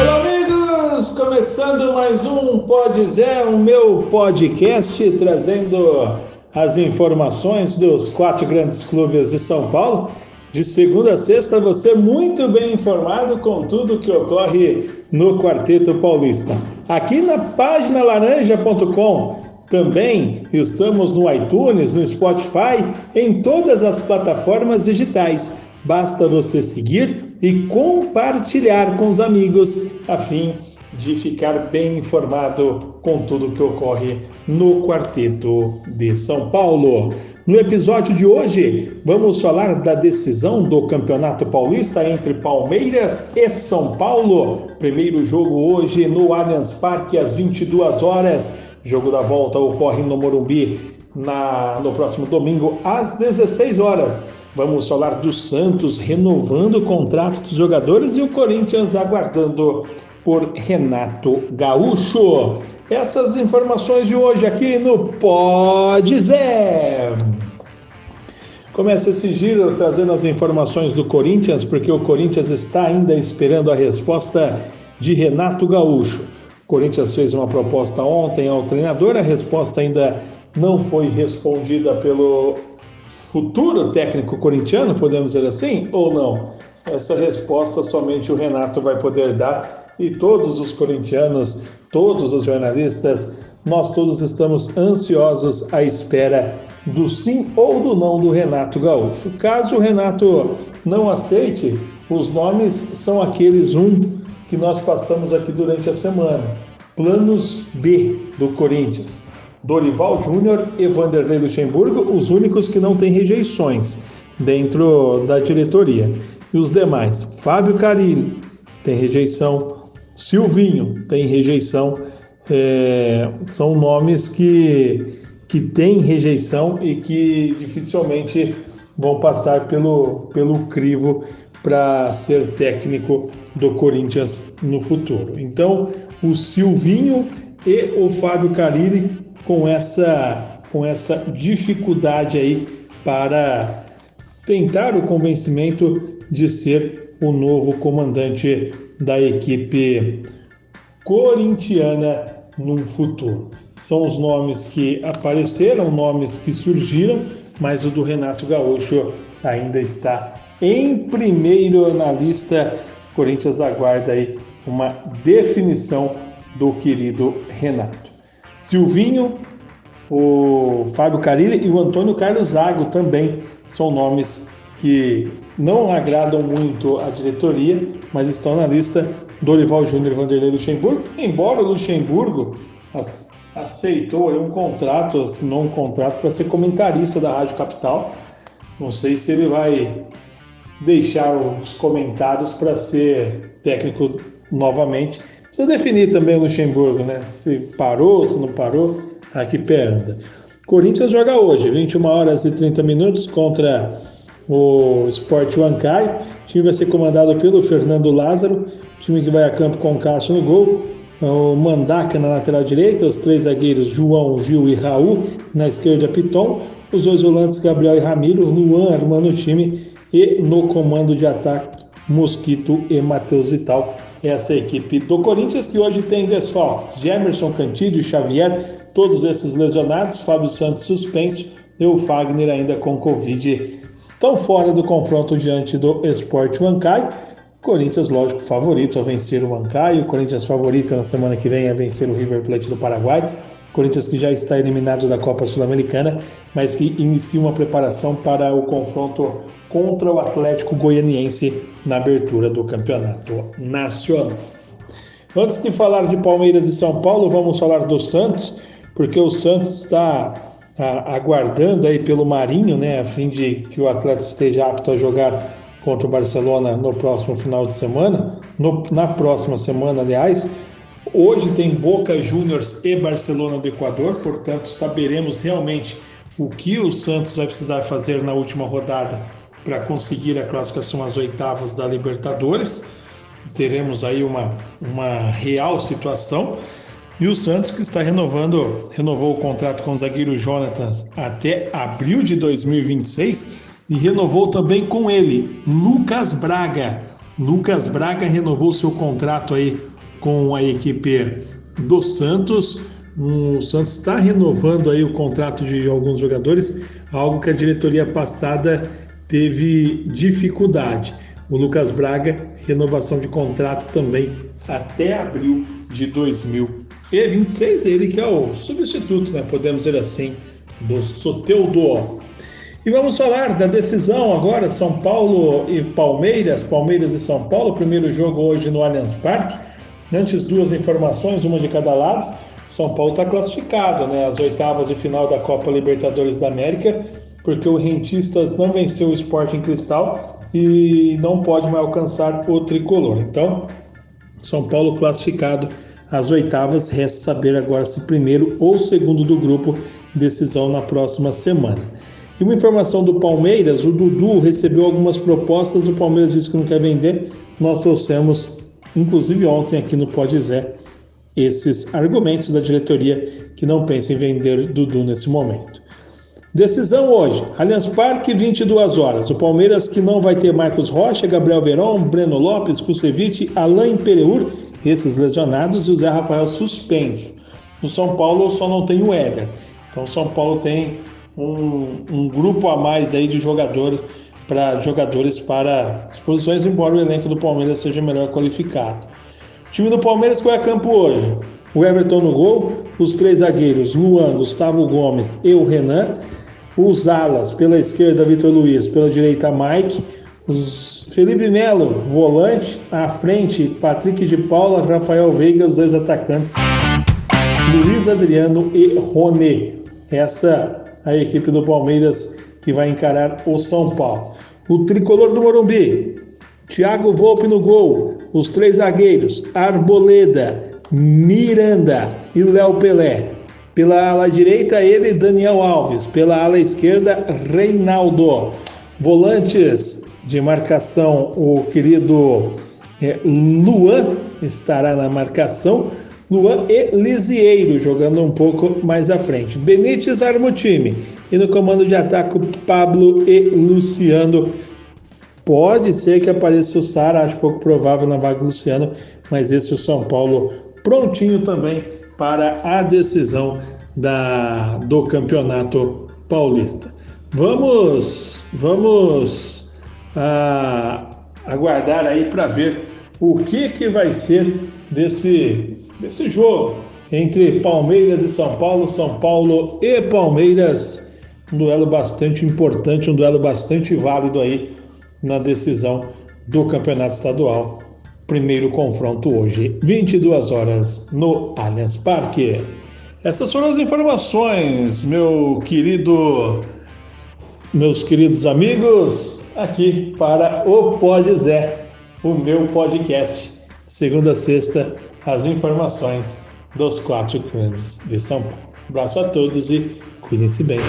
Olá, amigos! Começando mais um Pode Zé, o meu podcast, trazendo as informações dos quatro grandes clubes de São Paulo. De segunda a sexta, você muito bem informado com tudo que ocorre no Quarteto Paulista. Aqui na página laranja.com também estamos no iTunes, no Spotify, em todas as plataformas digitais. Basta você seguir e compartilhar com os amigos a fim de ficar bem informado com tudo que ocorre no Quarteto de São Paulo. No episódio de hoje, vamos falar da decisão do Campeonato Paulista entre Palmeiras e São Paulo. Primeiro jogo hoje no Allianz Parque às 22 horas. Jogo da volta ocorre no Morumbi na, no próximo domingo às 16 horas. Vamos falar do Santos renovando o contrato dos jogadores e o Corinthians aguardando por Renato Gaúcho. Essas informações de hoje aqui no Pode Zé. Começa esse giro trazendo as informações do Corinthians, porque o Corinthians está ainda esperando a resposta de Renato Gaúcho. O Corinthians fez uma proposta ontem ao treinador, a resposta ainda não foi respondida pelo futuro técnico corintiano, podemos dizer assim, ou não? Essa resposta somente o Renato vai poder dar e todos os corintianos, todos os jornalistas, nós todos estamos ansiosos à espera do sim ou do não do Renato Gaúcho. Caso o Renato não aceite, os nomes são aqueles um que nós passamos aqui durante a semana. Planos B do Corinthians. Dorival Júnior e Vanderlei Luxemburgo, os únicos que não têm rejeições dentro da diretoria. E os demais, Fábio Carilli tem rejeição, Silvinho tem rejeição, é, são nomes que, que têm rejeição e que dificilmente vão passar pelo, pelo crivo para ser técnico do Corinthians no futuro. Então, o Silvinho e o Fábio Carilli com essa, com essa dificuldade aí para tentar o convencimento de ser o novo comandante da equipe corintiana num futuro. São os nomes que apareceram, nomes que surgiram, mas o do Renato Gaúcho ainda está em primeiro na lista. Corinthians aguarda aí uma definição do querido Renato. Silvinho, o Fábio Carilli e o Antônio Carlos Zago também são nomes que não agradam muito a diretoria, mas estão na lista Dorival Júnior Vanderlei Luxemburgo, embora o Luxemburgo aceitou um contrato, assinou um contrato para ser comentarista da Rádio Capital. Não sei se ele vai deixar os comentários para ser técnico novamente. Precisa definir também o Luxemburgo, né? Se parou, se não parou, a que pé anda. Corinthians joga hoje, 21 horas e 30 minutos contra o Sport Huancaio. O time vai ser comandado pelo Fernando Lázaro, time que vai a campo com o Cássio no gol, o Mandaca na lateral direita, os três zagueiros João, Gil e Raul, na esquerda Piton, os dois volantes Gabriel e Ramiro, Luan armando o time e no comando de ataque Mosquito e Matheus Vital. Essa é a equipe do Corinthians que hoje tem desfalques: Gemerson, Cantídio, Xavier, todos esses lesionados, Fábio Santos suspenso e o Fagner ainda com Covid estão fora do confronto diante do Esporte Huancaio. Corinthians, lógico, favorito a vencer o Huancaio. Corinthians favorito na semana que vem a vencer o River Plate do Paraguai. Corinthians que já está eliminado da Copa Sul-Americana, mas que inicia uma preparação para o confronto contra o Atlético Goianiense na abertura do Campeonato Nacional. Antes de falar de Palmeiras e São Paulo, vamos falar do Santos, porque o Santos está a, aguardando aí pelo Marinho, né, a fim de que o atleta esteja apto a jogar contra o Barcelona no próximo final de semana, no, na próxima semana, aliás. Hoje tem Boca Juniors e Barcelona do Equador, portanto saberemos realmente o que o Santos vai precisar fazer na última rodada para conseguir a classificação às oitavas da Libertadores. Teremos aí uma, uma real situação. E o Santos que está renovando, renovou o contrato com o zagueiro Jonatas até abril de 2026 e renovou também com ele Lucas Braga, Lucas Braga renovou seu contrato aí com a equipe do Santos. O Santos está renovando aí o contrato de alguns jogadores, algo que a diretoria passada teve dificuldade. O Lucas Braga, renovação de contrato também até abril de 2026. Ele que é o substituto, né? podemos dizer assim, do Soteudo. E vamos falar da decisão agora, São Paulo e Palmeiras, Palmeiras e São Paulo, primeiro jogo hoje no Allianz Parque. Antes, duas informações, uma de cada lado. São Paulo está classificado, né? As oitavas de final da Copa Libertadores da América, porque o Rentistas não venceu o Sporting Cristal e não pode mais alcançar o tricolor. Então, São Paulo classificado às oitavas, resta saber agora se primeiro ou segundo do grupo, decisão na próxima semana. E uma informação do Palmeiras: o Dudu recebeu algumas propostas, o Palmeiras disse que não quer vender. Nós trouxemos, inclusive ontem aqui no Pode Zé, esses argumentos da diretoria que não pensa em vender Dudu nesse momento. Decisão hoje, Allianz Parque, 22 horas. O Palmeiras que não vai ter Marcos Rocha, Gabriel Verón, Breno Lopes, Kusevich, Alain Pereur, esses lesionados, e o Zé Rafael suspenso. No São Paulo só não tem o Éder. Então o São Paulo tem um, um grupo a mais aí de jogador para jogadores para as posições, embora o elenco do Palmeiras seja melhor qualificado. O time do Palmeiras qual é campo hoje? O Everton no gol, os três zagueiros, Luan, Gustavo Gomes e o Renan, os alas, pela esquerda, Vitor Luiz, pela direita, Mike, os Felipe Melo, volante, à frente, Patrick de Paula, Rafael Veiga, os dois atacantes, Luiz Adriano e Rony. Essa a equipe do Palmeiras que vai encarar o São Paulo. O tricolor do Morumbi, Thiago Volpe no gol, os três zagueiros, Arboleda, Miranda e Léo Pelé. Pela ala direita, ele, Daniel Alves. Pela ala esquerda, Reinaldo. Volantes de marcação, o querido é, Luan estará na marcação. Luan e Lisieiro jogando um pouco mais à frente. Benítez arma o time. E no comando de ataque, Pablo e Luciano. Pode ser que apareça o Sara, acho pouco provável na vaga do Luciano, mas esse o São Paulo prontinho também para a decisão da, do Campeonato Paulista. Vamos, vamos ah, aguardar aí para ver o que, que vai ser desse desse jogo entre Palmeiras e São Paulo, São Paulo e Palmeiras. Um duelo bastante importante, um duelo bastante válido aí na decisão do Campeonato Estadual. Primeiro confronto hoje, 22 horas no Allianz Parque. Essas foram as informações, meu querido, meus queridos amigos, aqui para o Pode Zé, o meu podcast, segunda a sexta as informações dos quatro grandes de São Paulo. Abraço a todos e cuidem-se bem.